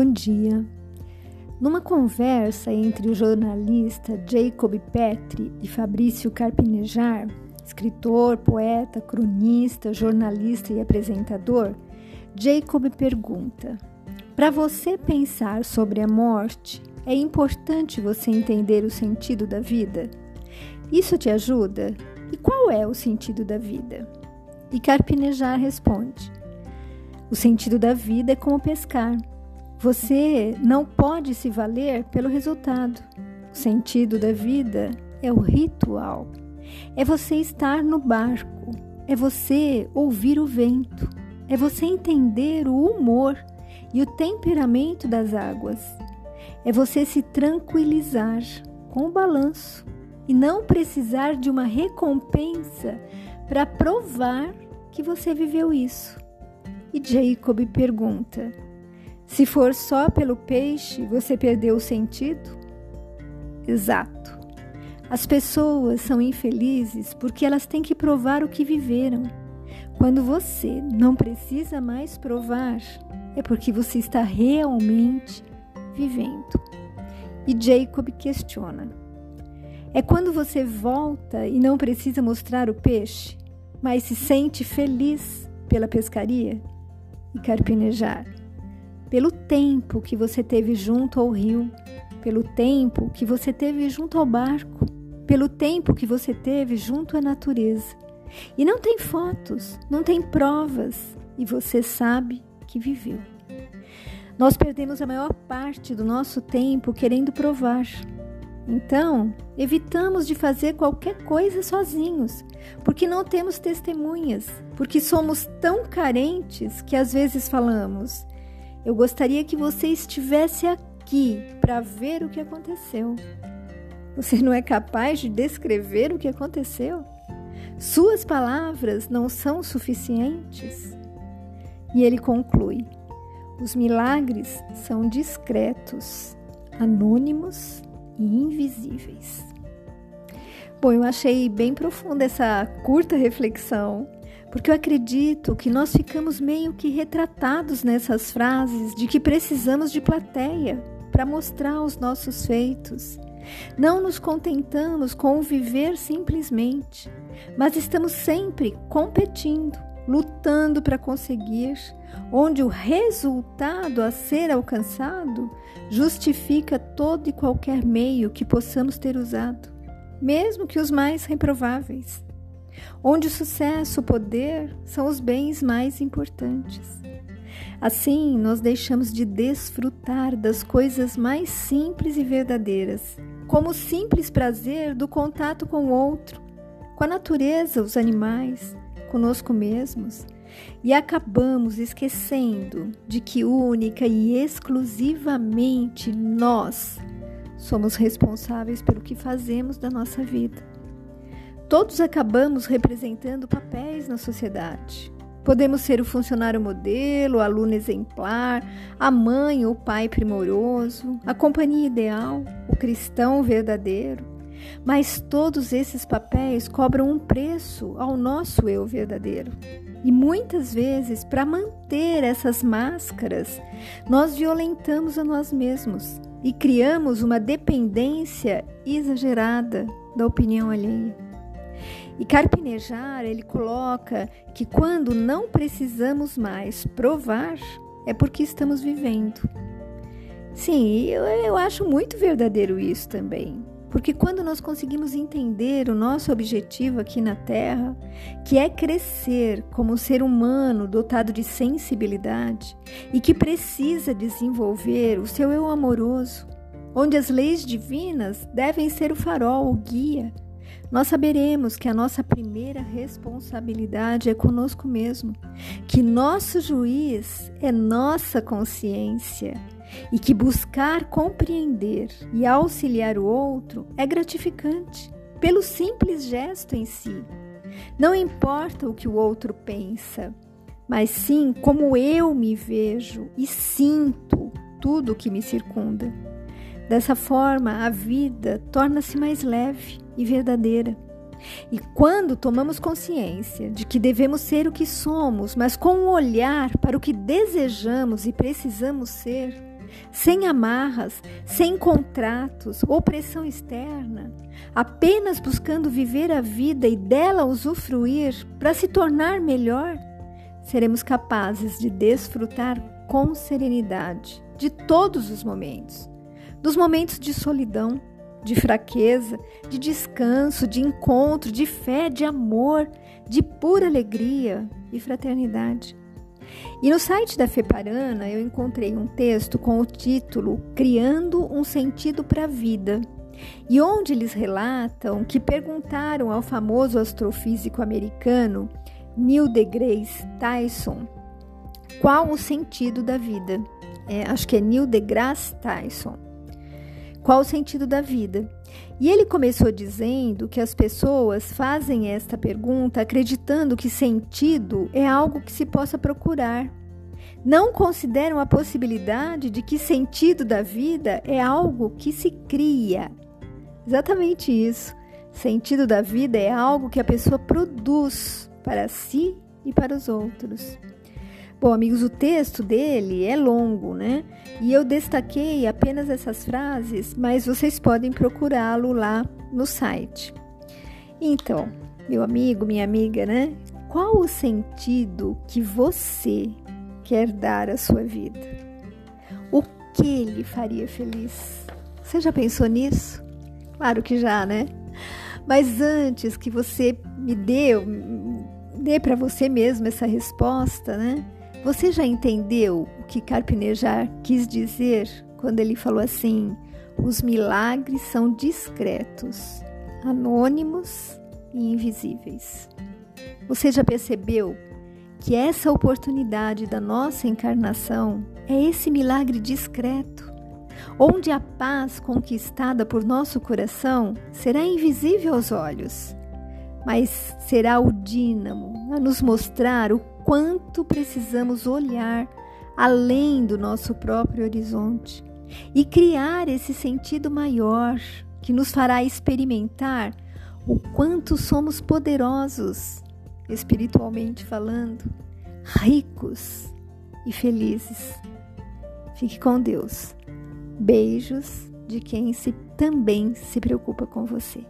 Bom dia. Numa conversa entre o jornalista Jacob Petri e Fabrício Carpinejar, escritor, poeta, cronista, jornalista e apresentador, Jacob pergunta: Para você pensar sobre a morte, é importante você entender o sentido da vida? Isso te ajuda? E qual é o sentido da vida? E Carpinejar responde: O sentido da vida é como pescar você não pode se valer pelo resultado. O sentido da vida é o ritual. É você estar no barco, é você ouvir o vento, é você entender o humor e o temperamento das águas. É você se tranquilizar com o balanço e não precisar de uma recompensa para provar que você viveu isso. E Jacob pergunta: se for só pelo peixe, você perdeu o sentido? Exato. As pessoas são infelizes porque elas têm que provar o que viveram. Quando você não precisa mais provar, é porque você está realmente vivendo. E Jacob questiona: É quando você volta e não precisa mostrar o peixe, mas se sente feliz pela pescaria e carpinejar? Pelo tempo que você teve junto ao rio, pelo tempo que você teve junto ao barco, pelo tempo que você teve junto à natureza. E não tem fotos, não tem provas, e você sabe que viveu. Nós perdemos a maior parte do nosso tempo querendo provar. Então, evitamos de fazer qualquer coisa sozinhos, porque não temos testemunhas, porque somos tão carentes que às vezes falamos: eu gostaria que você estivesse aqui para ver o que aconteceu. Você não é capaz de descrever o que aconteceu? Suas palavras não são suficientes? E ele conclui: os milagres são discretos, anônimos e invisíveis. Bom, eu achei bem profunda essa curta reflexão porque eu acredito que nós ficamos meio que retratados nessas frases de que precisamos de plateia para mostrar os nossos feitos. Não nos contentamos com o viver simplesmente, mas estamos sempre competindo, lutando para conseguir, onde o resultado a ser alcançado justifica todo e qualquer meio que possamos ter usado, mesmo que os mais reprováveis onde o sucesso, o poder são os bens mais importantes. Assim, nós deixamos de desfrutar das coisas mais simples e verdadeiras, como o simples prazer do contato com o outro, com a natureza, os animais, conosco mesmos, e acabamos esquecendo de que única e exclusivamente nós somos responsáveis pelo que fazemos da nossa vida. Todos acabamos representando papéis na sociedade. Podemos ser o funcionário modelo, o aluno exemplar, a mãe ou pai primoroso, a companhia ideal, o cristão verdadeiro. Mas todos esses papéis cobram um preço ao nosso eu verdadeiro. E muitas vezes, para manter essas máscaras, nós violentamos a nós mesmos e criamos uma dependência exagerada da opinião alheia. E Carpinejar, ele coloca que quando não precisamos mais provar, é porque estamos vivendo. Sim, eu, eu acho muito verdadeiro isso também. Porque quando nós conseguimos entender o nosso objetivo aqui na Terra, que é crescer como ser humano dotado de sensibilidade e que precisa desenvolver o seu eu amoroso, onde as leis divinas devem ser o farol, o guia, nós saberemos que a nossa primeira responsabilidade é conosco mesmo, que nosso juiz é nossa consciência e que buscar compreender e auxiliar o outro é gratificante pelo simples gesto em si. Não importa o que o outro pensa, mas sim como eu me vejo e sinto tudo o que me circunda. Dessa forma, a vida torna-se mais leve e verdadeira. E quando tomamos consciência de que devemos ser o que somos, mas com um olhar para o que desejamos e precisamos ser, sem amarras, sem contratos ou pressão externa, apenas buscando viver a vida e dela usufruir para se tornar melhor, seremos capazes de desfrutar com serenidade de todos os momentos, dos momentos de solidão, de fraqueza, de descanso, de encontro, de fé, de amor, de pura alegria e fraternidade. E no site da Feparana eu encontrei um texto com o título Criando um Sentido para a Vida, e onde eles relatam que perguntaram ao famoso astrofísico americano Neil deGrasse Tyson qual o sentido da vida. É, acho que é Neil deGrasse Tyson. Qual o sentido da vida? E ele começou dizendo que as pessoas fazem esta pergunta acreditando que sentido é algo que se possa procurar. Não consideram a possibilidade de que sentido da vida é algo que se cria. Exatamente isso. Sentido da vida é algo que a pessoa produz para si e para os outros. Bom, amigos, o texto dele é longo, né? E eu destaquei apenas essas frases, mas vocês podem procurá-lo lá no site. Então, meu amigo, minha amiga, né? Qual o sentido que você quer dar à sua vida? O que lhe faria feliz? Você já pensou nisso? Claro que já, né? Mas antes que você me dê, dê para você mesmo essa resposta, né? Você já entendeu o que Carpinejar quis dizer quando ele falou assim: os milagres são discretos, anônimos e invisíveis? Você já percebeu que essa oportunidade da nossa encarnação é esse milagre discreto, onde a paz conquistada por nosso coração será invisível aos olhos, mas será o dínamo a nos mostrar o quanto precisamos olhar além do nosso próprio horizonte e criar esse sentido maior que nos fará experimentar o quanto somos poderosos, espiritualmente falando, ricos e felizes. Fique com Deus. Beijos de quem se, também se preocupa com você.